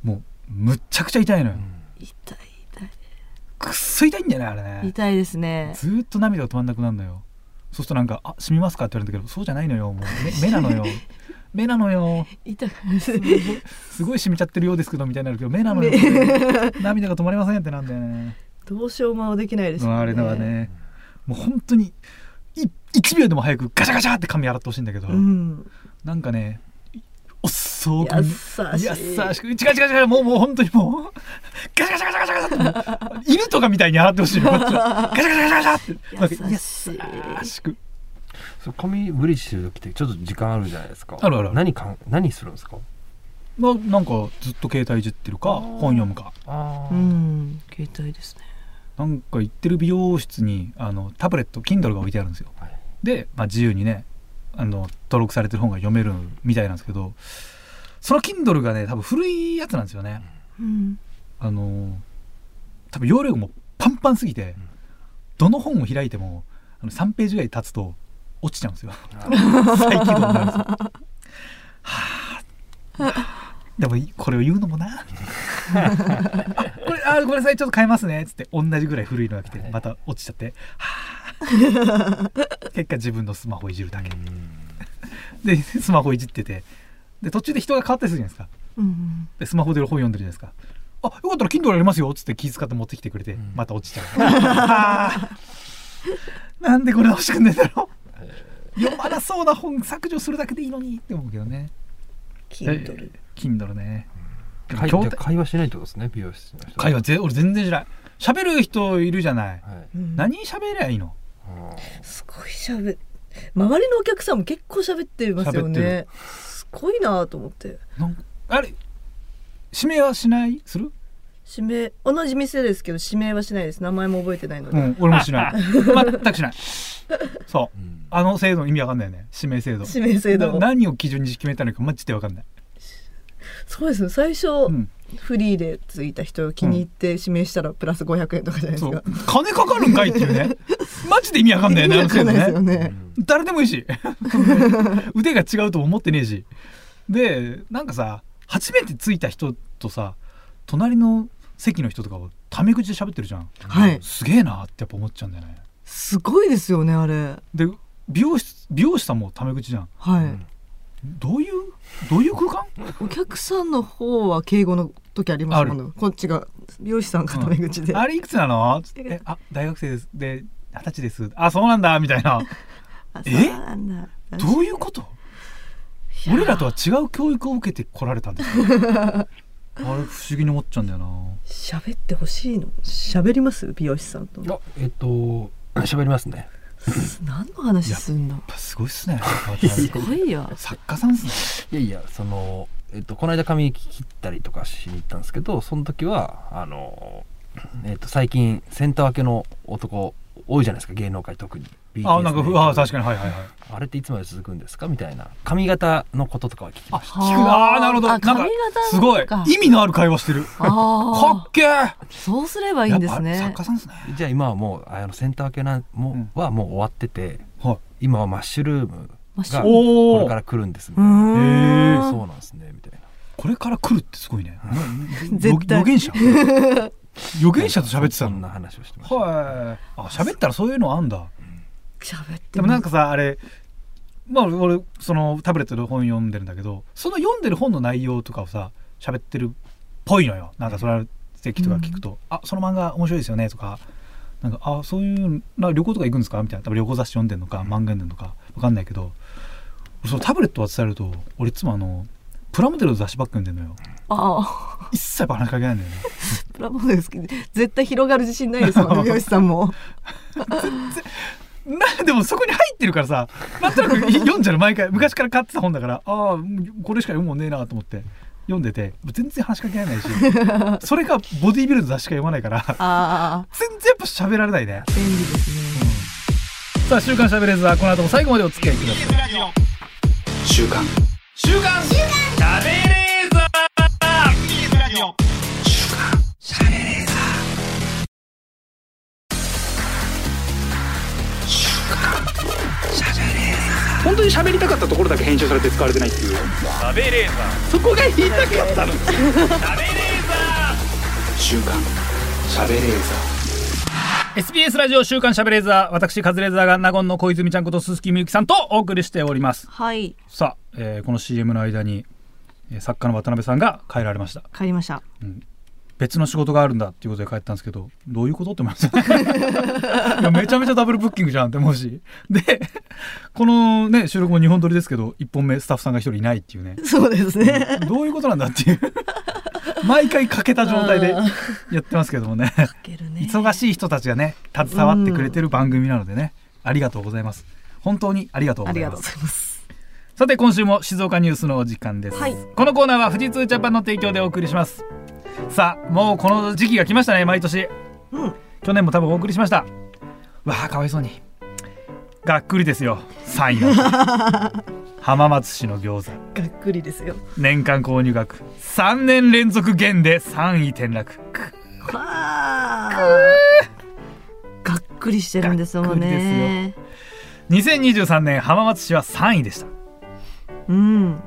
もうむっちゃくちゃ痛いのよ、痛い痛い。くっそ痛いんだよねあれね。痛いですね。ずーっと涙が止まんなくなるのよ。そうするとなんか「あ染みますか?」って言われるんだけどそうじゃないのよもう。目目なのよ。目なのよ。痛いすごいすごい染みちゃってるようですけどみたいになるけど目なのよ。涙が止まりませんってなんだよね。どうしようもできないですよね。あれだわね。もう本当にい1秒でも早くガシャガシャって髪洗ってほしいんだけど、うん。なんかねおっそうく優しい。優しく違う違う違うもうもう本当にもうガシャガシャガシャガシャガシャって。もう犬とかみたいに洗ってほしい ガシャガシャガシャガシャって。優しい。優しく。そう髪ブリーチしてる時ってちょっと時間あるじゃないですか。あるある何かん何するんですか？まあなんかずっと携帯いじってるか本読むか。あう、ん。携帯ですねなんか行ってる美容室にあのタブレット Kindle が置いてあるんですよ。はい。で、まあ、自由にねあの登録されてる本が読めるみたいなんですけどその Kindle がね多分古いやつなんですよね。うん。あの多分容量がもうパンパンすぎて、うん。どの本を開いてもあの3ページぐらい経つと落ちちゃうんですよ。あ 再起動になるんですよ。はあ。でもこれを言うのもな。あこれあごめんなさいちょっと変えますねっつって同じぐらい古いのが来てまた落ちちゃってはあ結果自分のスマホいじるだけ。でスマホいじっててで途中で人が変わったりするじゃないですか。うんでスマホで本読んでるじゃないですかあよかったら Kindle やりますよっつって気遣って持ってきてくれて、うん。また落ちちゃう。はあなんでこれ欲しくんねえんだろ読まなそうな本削除するだけでいいのにって思うけどね。Kindle Kindle ね会会話しないってことですね美容室の人。会話ぜ俺全然しない喋る人いるじゃない。はい。うん。何喋りゃいいの？あすごい喋周りのお客さんも結構喋ってますよね。すごいなと思って。なんあれ指名はしない？する？指名同じ店ですけど指名はしないです。名前も覚えてないので、うん俺もしない。全くしない。そう。ーうん。あの制度意味わかんないよね。指名制度。指名制度。な何を基準に決めたのかマジでわかんない、そうですね。最初、うん、フリーでついた人を気に入って指名したらプラス500円とかじゃないですそう。か、金かかるんかいっていうね。マジで意味わかんないよねあの制度意味わかんないですよね。ね、誰でもいいし。腕が違うとも思ってねえし。でなんかさ初めて着いた人とさ隣の席の人とかをタメ口で喋ってるじゃん。はい。すげえなってやっぱ思っちゃうんだよね。すごいですよねあれ。で美容師美容師さんもタメ口じゃん。はい、うんどういうどういう空間？お客さんの方は敬語の時ありますもんねこっちが美容師さんがタメ口で、あれいくつなの？えあ大学生です。で二十歳です。あそうなんだみたいな。あえ？そうなんだ。どういうこと？俺らとは違う教育を受けてこられたんですよ あれ不思議に思っちゃうんだよな。喋ってほしいの？喋ります？美容師さんと。あえっと喋りますね 何の話すんの？やっぱすごいっすね。すごいよ。作家さんっすね。いやいやそのえっとこの間髪切ったりとかしに行ったんですけどその時はあのえっと最近センター分けの男多いじゃないですか芸能界特に。あなんか BTS ふあ確かにはいはいはい。あれっていつまで続くんですか？みたいな。髪型のこととかは聞きました。聞くなあーなるほど。あなんか髪型すごい。か意味のある会話してる。かあっけそうすればいいんですね。作家さんですね。じゃあ今はもうあのセンター分けなも、うん。はもう終わっててはい。今はマッシュルームがこれから来るんですみうたいな。そうなんですねみたいな。これから来るってすごいね。絶対。予言者 予言者と喋ってたの？そんな話をしてました、はい。あ喋ったらそういうのあんだ。喋ってでもなんかさあれまあ俺そのタブレットで本読んでるんだけどその読んでる本の内容とかをさ喋ってるっぽいのよ。なんかそれは席とか聞くと「あその漫画面白いですよね」とか「なんかあそういうな旅行とか行くんですか?」みたいな。多分旅行雑誌読んでんのか漫画読んでんのか分かんないけど。そのタブレット渡されると俺いつもあのプラモデルの雑誌ばっか読んでんのよ。ああ。一切話しかけないんだよね。プラモデル好きで絶対広がる自信ないですもんね 美容師さんも。なでもそこに入ってるからさなんとなく読んじゃう毎回昔から買ってた本だからああこれしか読むもんねえなと思って読んでて全然話しかけられないし それかボディービルの雑誌しか読まないからああ。全然やっぱ喋られないね、便利ですね。さあ「週刊しゃべれーザー」この後も最後までお付き合いください。週刊週刊しゃべれーザ本当に喋りたかったところだけ編集されて使われてないっていう。そこが言いたかったの週刊しゃべれーザ SBS ラジオ週刊しゃべれーザー私カズレーザーが納言の小泉ちゃんこと鈴木みゆきさんとお送りしております。はい。さあ、えーこの CM の間に、えー作家の渡辺さんが帰られました。帰りました。別の仕事があるんだっていうことで帰ったんですけどどういうことって思いました いやめちゃめちゃダブルブッキングじゃんって思うし。でこのね収録も2本撮りですけど1本目スタッフさんが1人いないっていうね。そうですね。どういうことなんだっていう毎回欠けた状態であやってますけどもね。ね。忙しい人たちがね携わってくれてる番組なのでね。ありがとうございます。本当にありがとうございます。さて今週も静岡ニュースのお時間です、はい。このコーナーは富士通ジャパンの提供でお送りします。さあもうこの時期が来ましたね毎年。うん。去年も多分お送りしました。わあかわいそうに。がっくりですよ。3位の浜松市の餃子。がっくりですよ。年間購入額。3年連続減で3位転落。くわあ。がっくりしてるんですもんね。2023年浜松市は3位でした。うん。ん。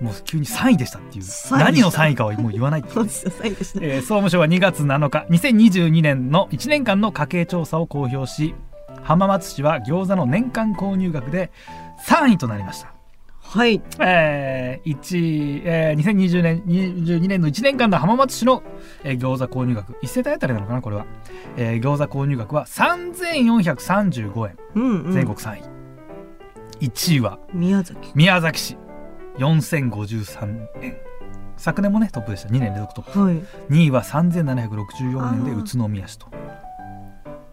もう急に3位でしたっていう。3何の3位かはもう言わないっていうそうですよ最後ですねえー総務省は2月7日2022年の1年間の家計調査を公表し浜松市は餃子の年間購入額で3位となりました。はい。えー1えー2020年22年の1年間の浜松市の、えー餃子購入額。1世帯当たりなのかなこれは、えー餃子購入額は3435円。うんうん。全国3位、1位は宮崎。宮崎市。4053円。昨年もねトップでした。2年連続トップ。はい。2位は3764年で宇都宮市と。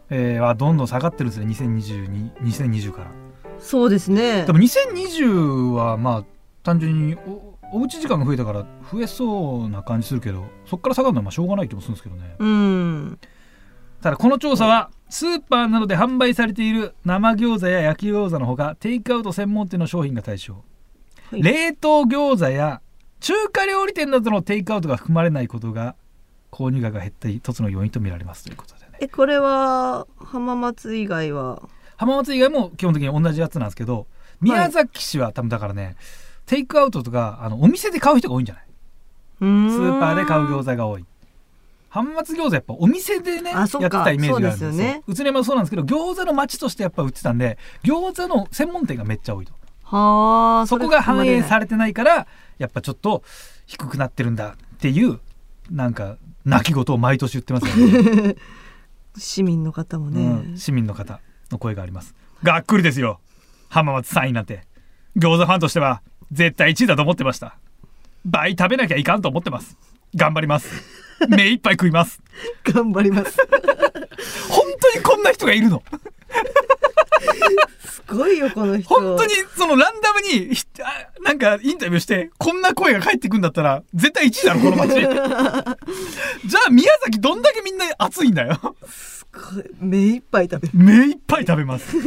えー、はどんどん下がってるんですね。2022 2020からそうですね。でも2020はまあ単純におおうち時間が増えたから増えそうな感じするけどそっから下がるのはまあしょうがない気もするんですけどね。うん。ただこの調査はスーパーなどで販売されている生餃子や焼き餃子のほかテイクアウト専門店の商品が対象、はい。冷凍餃子や中華料理店などのテイクアウトが含まれないことが購入額が減った一つの要因と見られますということでね。えこれは浜松以外は？浜松以外も基本的に同じやつなんですけど宮崎市は多分だからね、テイクアウトとかあのお店で買う人が多いんじゃない？スーパーで買う餃子が多い。浜松餃子やっぱお店でねやってたイメージがあるんですよ。そうですよね。宇都宮もそうなんですけど餃子の街としてやっぱ売ってたんで餃子の専門店がめっちゃ多いと。はあそこが反映されれてないからやっぱちょっと低くなってるんだっていうなんか泣き言を毎年言ってますよね、市民の方もね、うん、市民の方の声があります。がっくりですよ。浜松3位なんて。餃子ファンとしては絶対1位だと思ってました。倍食べなきゃいかんと思ってます。頑張ります。目いっぱい食います。頑張ります。本当にこんな人がいるの。すごいよこの人。本当にそのランダムになんかインタビューしてこんな声が返ってくんだったら絶対1位だろこの街。じゃあ宮崎どんだけみんな熱いんだよ目いっぱい食べる目いっぱい食べます。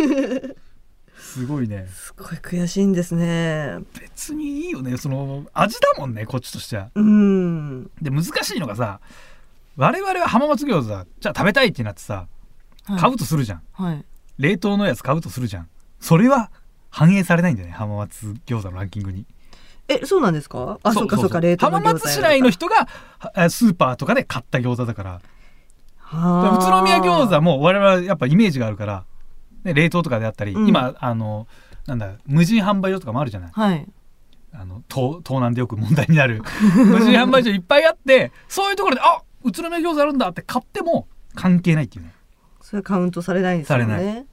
すごいね。すごい悔しいんですね。別にいいよね。その味だもんねこっちとしては。うん。で難しいのがさ我々は浜松餃子じゃあ食べたいってなってさ買うとするじゃん、はい。冷凍のやつ買うとするじゃん。それは反映されないんだよね浜松餃子のランキングに。えそうなんですか？あそうかそうか冷凍の浜松市内の人がはスーパーとかで買った餃子だから宇都宮餃子も我々はやっぱイメージがあるから、ね、冷凍とかであったり、うん。今あのなんだ無人販売所とかもあるじゃない？はい。あの東東南でよく問題になる。無人販売所いっぱいあってそういうところであ宇都宮餃子あるんだって買っても関係ないっていうね。それはカウントされないんですよね。され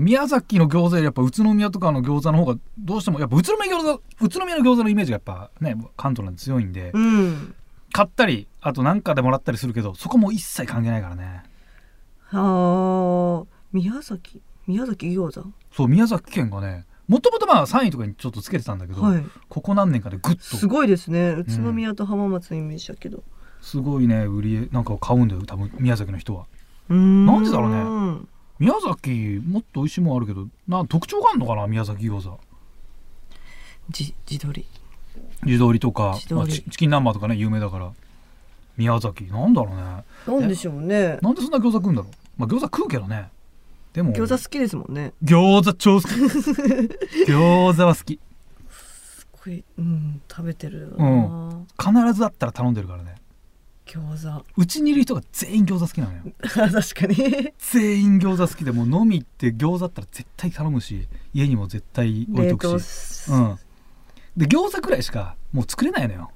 宮崎の餃子よりやっぱ宇都宮とかの餃子の方がどうしてもやっぱ宇都宮餃子宇都宮の餃子のイメージがやっぱね関東なんて強いんで、うん。買ったりあと何かでもらったりするけどそこも一切関係ないからね。はあ宮崎宮崎餃子？そう宮崎県がねもともとまあ3位とかにちょっとつけてたんだけど、はい。ここ何年かでグッと。すごいですね。宇都宮と浜松のイメージだけど。すごいね売りなんか買うんだよ多分宮崎の人は。うーん。なんでだろうね。宮崎もっと美味しいもんあるけどな特徴があるのかな宮崎餃子。じ地鶏。地鶏とかまあチチキン南蛮とかね有名だから宮崎。なんだろうね。なんでしょうね。なんでそんな餃子食うんだろう？まあ餃子食うけどね。でも。餃子好きですもんね。餃子超好き。餃子は好き。すごいうん食べてるな、必ずあったら頼んでるからね。餃子。うちにいる人が全員餃子好きなのよ。確かに。全員餃子好きでもう飲み行って餃子あったら絶対頼むし家にも絶対置い冷とく凍しうん。で餃子くらいしかもう作れないのよ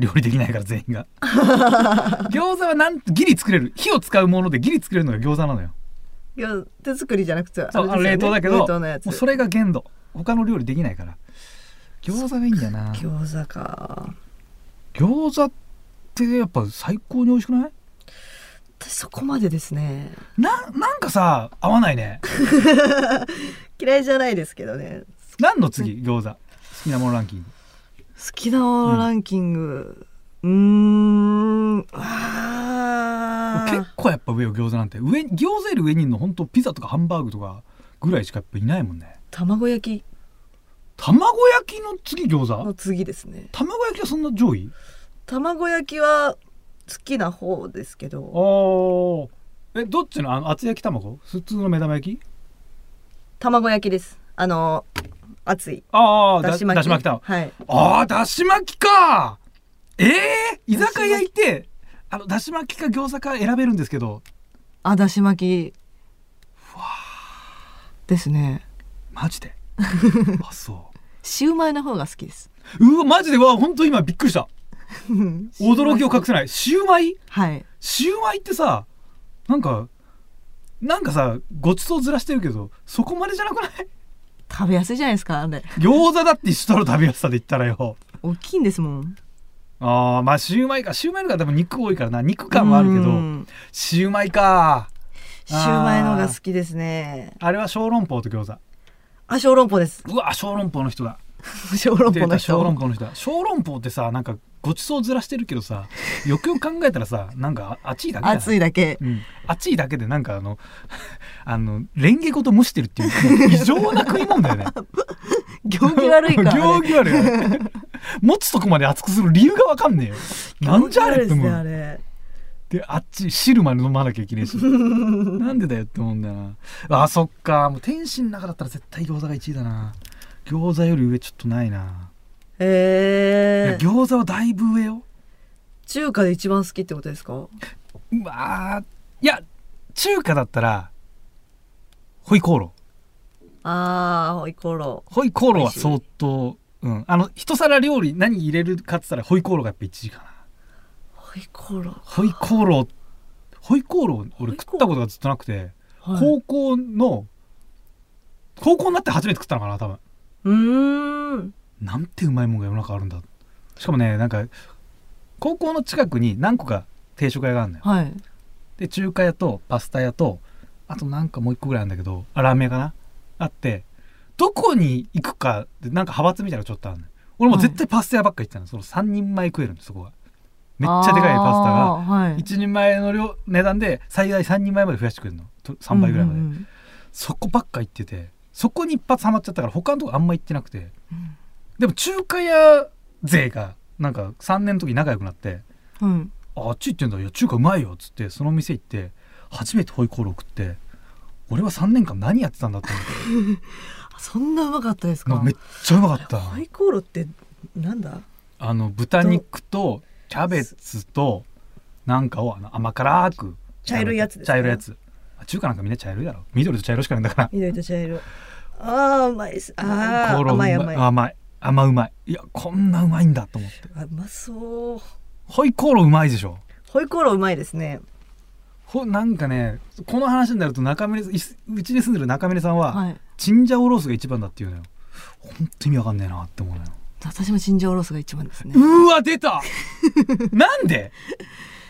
料理できないから全員が。餃子はなんギリ作れる。火を使うものでギリ作れるのが餃子なのよ。いや手作りじゃなくてそう冷凍だけど冷凍のやつ。もうそれが限度。他の料理できないから。餃子がいいんだよな。餃子か。餃子ってやっぱ最高に美味しくない？私そこまでですね。ななんかさ合わないね。嫌いじゃないですけどね。何の次？餃子。好きなものランキング。好きなものランキング。うーん。あー。結構やっぱ上よ餃子なんて。上餃子より上にいるの本当ピザとかハンバーグとかぐらいしかやっぱいないもんね。卵焼き。卵焼きの次餃の子次ですね。卵焼きはそんな上位？卵焼きは好きな方ですけど。おえどっちの？あの厚焼き卵？普通の目玉焼き？卵焼きです。あの熱い。ああだだし巻き。だし巻き卵はい。ああだし巻きか。ええ居酒屋行ってあのだし巻きか餃子か選べるんですけど。あだし巻き。ですね。マジで？あそシウマイの方が好きです。ううわマジで？うわ本当今びっくりした。驚きを隠せない。シウマイ？はい。シウマイってさなんかなんかさごちそうずらしてるけどそこまでじゃなくない？食べやすいじゃないですかあれ。餃子だって一緒だろ食べやすさで言ったらよ。大きいんですもん。ああまあシューマイか。シューマイの方が多分肉多いからな。肉感はあるけど。うん。シューマイか。シューマイのが好きですね。あれは小籠包と餃子。あ小籠包です。うわ小籠包の人だ 小籠包の出た小籠人包の人。だ小籠包ってさなんかごちそうずらしてるけどさよくよく考えたらさなんかあ熱いだけじゃな。い熱いだけ。うん、熱いだけでなんかあの あのレンゲごと蒸してるっていう異常な食い物だよね。行儀悪いから、ね、行儀悪い持つとこまで熱くする理由がわかんねえよ。なんじゃあれって思う。れであっち汁まで飲まなきゃいけないし。なんでだよって思うんだよな。あそっか。もう天津の中だったら絶対餃子が1位だな餃子より上ちょっとないな、いへえや餃子はだいぶ上よ。中華で一番好きってことですか？うわーいや中華だったらホイコーロー。あーホイコーロホイコーローは相当うん。あの一皿料理何入れるかっつったらホイコーローがやっぱ1位かな。ーホイコーロホイコーローホイコーロー俺食ったことがずっとなくて、ー、はい、高校の高校になって初めて食ったのかな多分うーん。なんてうまいもんが世の中あるんだ。しかもねなんか高校の近くに何個か定食屋があるのよ。はい。で中華屋とパスタ屋とあとなんかもう一個ぐらいあるんだけどあラーメン屋かな？あってどこに行くかでなんか派閥みたいなのちょっとあるのよ。俺もう絶対パスタ屋ばっか行ってたの。その3人前食えるんですそこがめっちゃでかいパスタが。あーはい、1人前の量値段で最大3人前まで増やしてくれるの。と3倍ぐらいまで、うんうんうん。そこばっか行っててそこに一発ハマっちゃったから他のとこあんま行ってなくて、でも中華屋勢がなんか3年の時仲良くなってうん「ああっち行ってんだ。いや中華うまいよ」っつってその店行って初めてホイコーロー食って俺は3年間何やってたんだと思って。そんなうまかったですか？めっちゃうまかった。ホイコーローってなんだ？あの豚肉とキャベツとなんかを甘辛く茶色いやつですか？茶色いやつ。あ中華なんかみんな茶色いだろ。緑と茶色しかないんだから。緑と茶色ああうまいです。ああ甘い甘い。あ甘い。甘うまい。いやこんなうまいんだと思って。うまそう。ホイコーローうまいでしょ？ホイコーローうまいですね。ほなんかねこの話になると中峰いすうちに住んでる中峰さんは、はい。チンジャオロースが一番だっていうのよ。本当意味わかんねえなって思うのよ。私もチンジャオロースが一番ですね。うわ出た！なんで？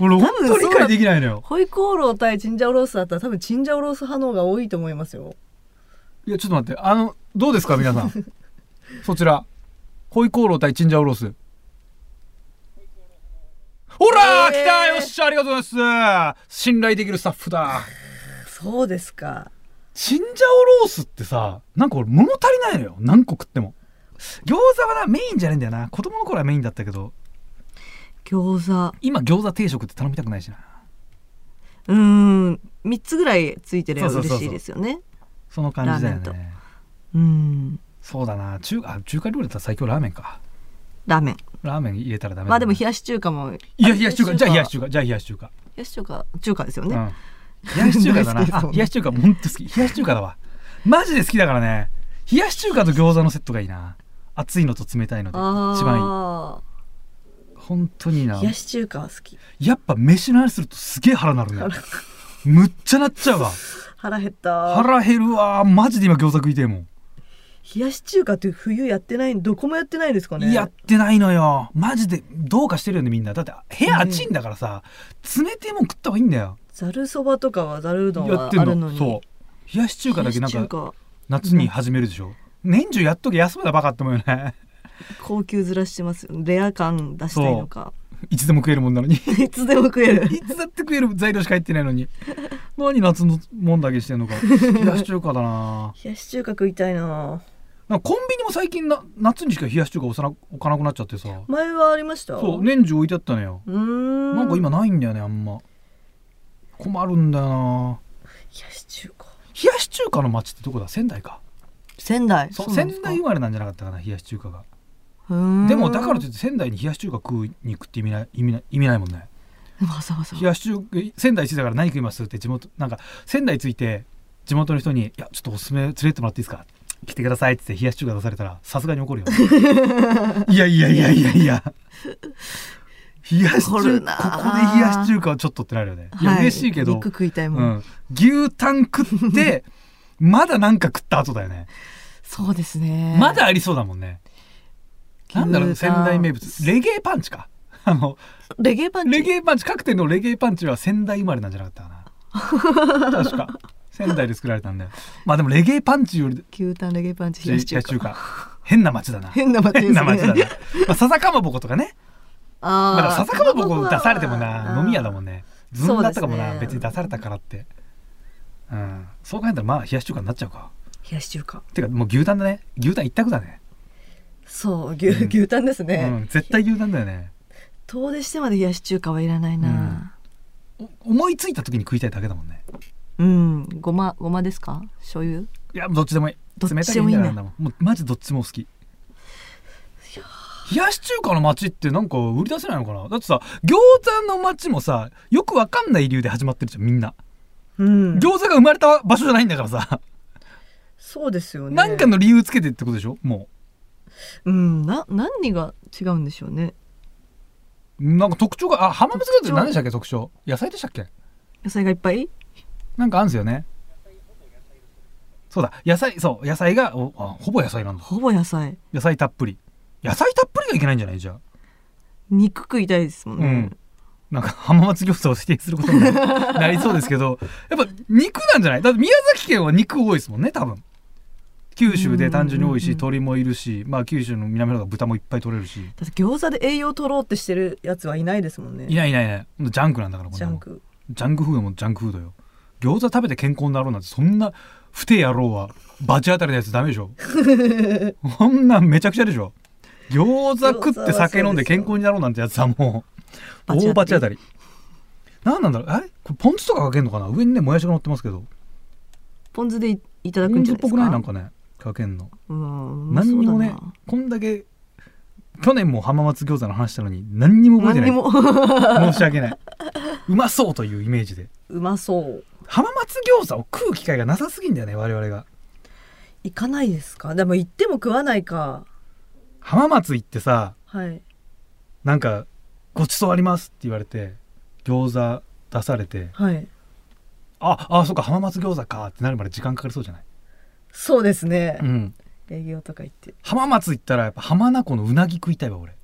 俺本当理解できないのよ。ホイコーロー対チンジャオロースだったら多分チンジャオロース派の方が多いと思いますよいやちょっと待って。あのどうですか皆さん？そちら。ホイコーロー対チンジャオロース。ほら、えー。来た！よっしゃありがとうございます。信頼できるスタッフだ。そうですか。チンジャオロースってさなんか俺物足りないのよ。何個食っても。餃子はなメインじゃないんだよな。子供の頃はメインだったけど。餃子。今餃子定食って頼みたくないしな。うーん。3つぐらいついてればそうそうそうそう。嬉しいですよねその感じだよね。うん。そうだな。中あ中華料理だったら最強ラーメンか。ラーメン。ラーメン入れたらダメまあでも冷やし中華も。いや冷やし中華。じゃあ冷やし中中華。じゃあ冷やし中華。冷やし中華中華ですよね、うん。冷やし中華だな。ね。あ冷やし中華ほんと好き。冷やし中華だわ。マジで好きだからね。冷やし中華と餃子のセットがいいな。熱いのと冷たいので一番いい。あ本当にな。あ冷やし中華は好き。やっぱ飯の話するとすげえ腹なるね。むっちゃなっちゃうわ腹減った。腹減るわ。マジで今餃子食いてえもん、冷やし中華って冬やってないどこもやってないですかね。やってないのよ。マジでどうかしてるよねみんな。だって部屋暑いんだからさ、冷てえもん食った方がいいんだよ。ざるそばとかはざるうどんはあるのに。のそう。冷やし中華だけなんか夏に始めるでしょ、年中やっとけ休むだバカって思うよね。高級ずらしてますよ。レア感出したいのか いつでも食えるもんなのに。いつでも食える。いつだって食える材料しか入ってないのに。何夏のもんだけしてんのか。冷やし中華だな。冷やし中華食いたいな。なんかコンビニも最近な夏にしか冷やし中華置さな置かなくなっちゃってさ。前はありました？そう年中置いてあったのよ。うーん。なんか今ないんだよねあんま。困るんだよな。冷やし中華。冷やし中華の街ってどこだ？仙台か。仙台。そう仙台生まれなんじゃなかったかな冷やし中華がでもだからといって仙台に冷やし中華食うに行くって意味ない意味ない意味ないもんね。わざわざ。冷やし中華仙台着いたから何食いますって地元なんか仙台着いて地元の人に「いやちょっとおすすめ連れてってもらっていいですか?」来てくださいって冷やし中華出されたらさすがに怒るよ。いやいやいやいやいや。冷やし中華ここで冷やし中華はちょっとってなるよね。いや、はい。嬉しいけど肉食いたいも、うんん、牛タン食ってまだなんか食った後だよね。そうですね。まだありそうだもんねなんだろう仙台名物。レゲエパンチか。あのレゲエパンチ？レゲエパンチ各店のレゲエパンチは仙台生まれなんじゃなかったかな。確か。仙台で作られたんだよ。まあでもレゲエパンチより牛タンレゲエパンチ冷やし中華変な街だな。変な街ね。変な街だな、まあ、笹かまぼことかね。あまだ笹かまぼこ出されてもあなー飲み屋だもんね。ずんだったかもな、ね。別に出されたからって。うん。そう考えたらまあ冷やし中華になっちゃうか。冷やし中華。てかもう牛タンだね。牛タン一択だね、そう牛牛タンですね、うん、絶対牛タンだよね。遠出してまで冷やし中華はいらないな。お思いついた時に食いたいだけだもんね。うん、ごまごまですか？醤油？いやどっちでもいい。どっ冷たいちでもいいんだんだもん。もうマジどっちも好き。冷やし中華の街ってなんか売り出せないのかな？だってさ餃子の街もさよくわかんない理由で始まってるじゃんみんな、うん。餃子が生まれた場所じゃないんだからさ、そうですよね。なんかの理由つけてってことでしょ？もうんな何が違うんでしょうね？うなんか特徴があ浜松餃子って何でしたっけ？特徴。野菜でしたっけ？野菜がいっぱい？なんかあるんですよね。そうだ野菜そう野菜がおあほぼ野菜なんだ。ほぼ野菜。野菜たっぷり。野菜たっぷりがいけないんじゃない？じゃあ。肉食いたいですもんね、うん。なんか浜松餃子を否定することにな なりそうですけどやっぱ肉なんじゃない？だって宮崎県は肉多いですもんね多分九州で単純に多いしうん。うんうん鶏もいるしまあ九州の南の方が豚もいっぱい取れるし。だって餃子で栄養取ろうってしてるやつはいないですもんね。いないいないいない。ジャンクなんだからジャンク。ジャンクフードもジャンクフードよ。餃子食べて健康になろうなんてそんなふてえ野郎はバチ当たりのやつダメでしょ。こんなんめちゃくちゃでしょ。餃子食って酒飲んで健康になろうなんてやつはもう大バチ当たり。なんなんだろう。あれ？これポン酢とかかけんのかな？上にねもやしが乗ってますけど。ポン酢でいいただくポン酢っぽくんじゃないですか？ない？なんかねかけんの。何にもねこんだけ去年も浜松餃子の話したのに何にも覚えてない。申し訳ない。うまそうというイメージで。うまそう。浜松餃子を食う機会がなさすぎんだよね我々が。行かないですか？でも行っても食わないか。浜松行ってさはい。なんか「ごちそうあります」って言われて餃子出されてはい。ああそっか浜松餃子かってなるまで時間かかりそうじゃない、そうですね。うん、営業とか行って。浜松行ったらやっぱ浜名湖のうなぎ食いたいわ俺。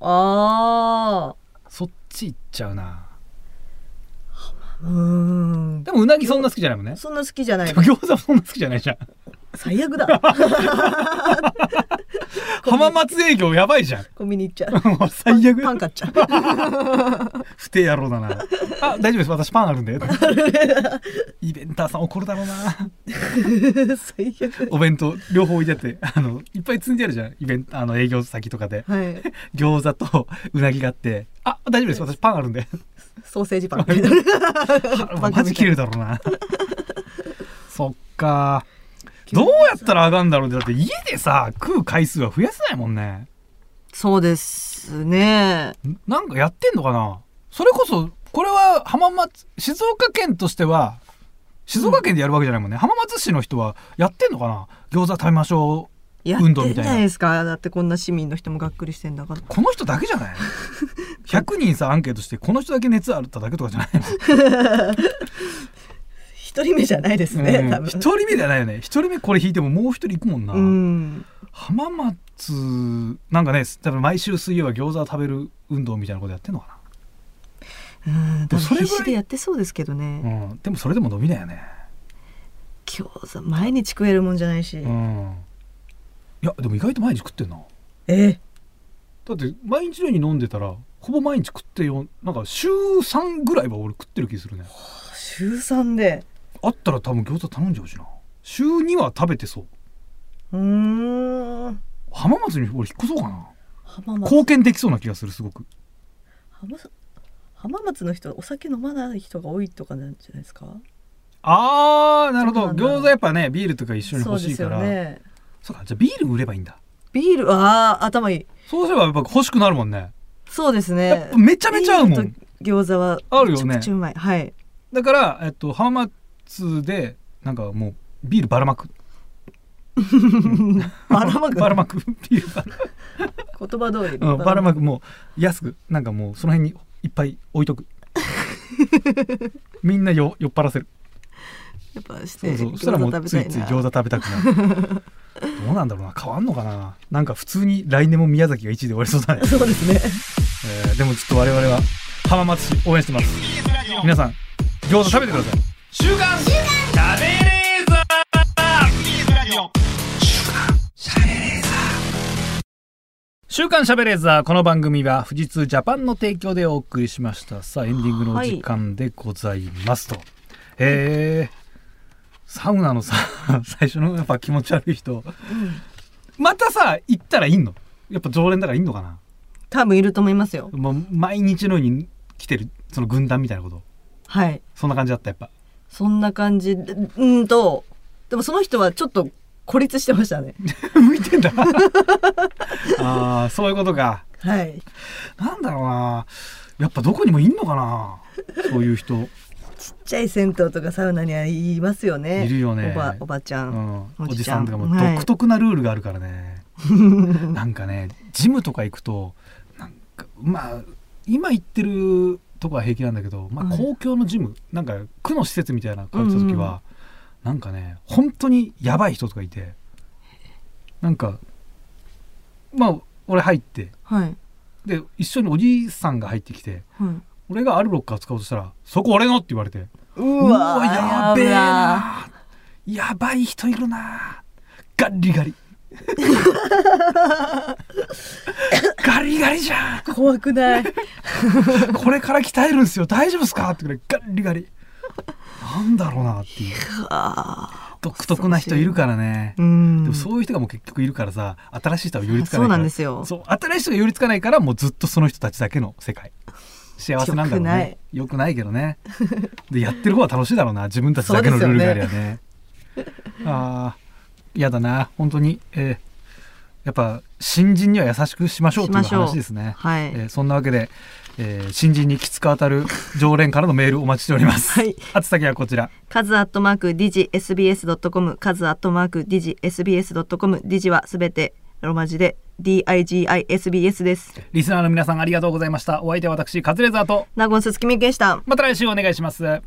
あそっち行っちゃうな。あうーん。でもうなぎそんな好きじゃないもんね。そんな好きじゃない。餃子もそんな好きじゃないじゃん最悪だ。浜松営業やばいじゃん。コンビニ行っちゃう。最悪。パン買っちゃう。不定野郎だな。あ大丈夫です。私パンあるんで。イベンターさん怒るだろうな。最悪。お弁当両方置いてあってあのいっぱい積んであるじゃん。イベントあの営業先とかで。はい。餃子とうなぎがあって。あ大丈夫です。私パンあるんで。ソーセージパン。マジ切れるだろうな。そっかどうやったら上がるんだろうって。だって家でさ食う回数は増やせないもんね。そうですね。んなんかやってんのかな？それこそこれは浜松静岡県としては静岡県でやるわけじゃないもんね、浜松市の人はやってんのかな？餃子食べましょう運動みたいな。ですか？だってこんな市民の人もがっくりしてんだから。この人だけじゃない？100人さアンケートしてこの人だけ熱あっただけとかじゃないの？一人目じゃないですね、うん。多分。一人目じゃないよね。一人目これ引いてももう一人行くもんな、うん。浜松なんかね多分毎週水曜は餃子を食べる運動みたいなことやってんのかうんでもそれぐらい必死でやってそうですけどね、な、うん、でもそれでも伸びないよね。餃子毎日食えるもんじゃないし、うん。いやでも意外と毎日食ってんな。え？だって毎日のように飲んでたらほぼ毎日食ってよなんか週3ぐらいは俺食ってる気するね。週3であったら多分餃子頼んじゃうしな。週2は食べてそう。うーん。浜松に俺引っ越そうかな。浜松。貢献できそうな気がするすごく。浜松浜松の人お酒飲まない人が多いとかなんじゃないですか？あーなるほど。餃子やっぱねビールとか一緒に欲しいから。よねそうかじゃあビール売ればいいんだ。ビールあー頭いい。そうすればやっぱ欲しくなるもんね。そうですやっねぱめちゃめちゃ合うもん。餃子はあるよね。めちゃくちゃうまい。はい。だから、えっと、浜松でなんかもうビールばらまく。ばらまく？ばらまく。ビールばら言葉通りうんばらまく。もう安く。なんかもうその辺にいっぱい置いとく。みんなよ酔っ払せる。やっぱしそうてそう。そしたらもうついつい餃子食べたくなる。どうなんだろうな。変わんのかな。なんか普通に来年も宮崎が1位で終わりそうだね、そうですね。えーでもちょっと我々は浜松市応援してます。皆さん餃子食べてください週刊しゃべれーザ週刊しゃべれーザー。この番組は富士通ジャパンの提供でお送りしました。さあエンディングのお時間でございますと、えーサウナのさ 最初のやっぱ気持ち悪い人、またさ行ったらいんの？やっぱ常連だからいんのかな？多分いると思いますよ。もう毎日のように来てるその軍団みたいなこと。はい。そんな感じだったやっぱそんな感じ。でうーんとでもその人はちょっと孤立してましたね。向いてんだ。ああそういうことか。はい。なんだろうな。やっぱどこにもいんのかな。そういう人、ちっちゃい銭湯とかサウナにはいますよね。いるよね。おばおばちゃ、うん。ん、おおじさんとかもはい。独特なルールがあるからね、なんかねジムとか行くとなんかまあ今行ってるとこは平気なんだけど、まあ、はい。公共のジム、なんか区の施設みたいな感じた時は、なんかね本当にやばい人とかいてなんかまあ俺入ってはい。で一緒におじいさんが入ってきてはい。俺があるロッカー使おうとしたら「そこ俺の!」って言われてうわーやべえやなやばい人いるなガリガリ ガリガリじゃん。ば怖くない。これから鍛えるんですよ。大丈夫ですか？ってくらいガリガリ。なんだろうなっていう。独特な人いるからね。うん。でもそういう人がもう結局いるからさ新しい人は寄りつかそうないから。なんですよ。そう新しい人が寄りつかないからもうずっとその人たちだけの世界。幸せなんだろうね。よくない。けどね。でやってる方は楽しいだろうな。自分たちだけのルールがありゃね。あー嫌だな。本当に、えーやっぱ新人には優しくしましょうという話ですね、はい、えーそんなわけで、えー新人にきつく当たる常連からのメールお待ちしております、はい。宛先はこちら。カズアットマークディジ SBS.com カズアットマークディジ SBS.com ディジはすべてローマ字で DIGISBS です。リスナーの皆さんありがとうございました。お相手は私カズレーザーと名古屋鈴木みゆきでした。また来週お願いします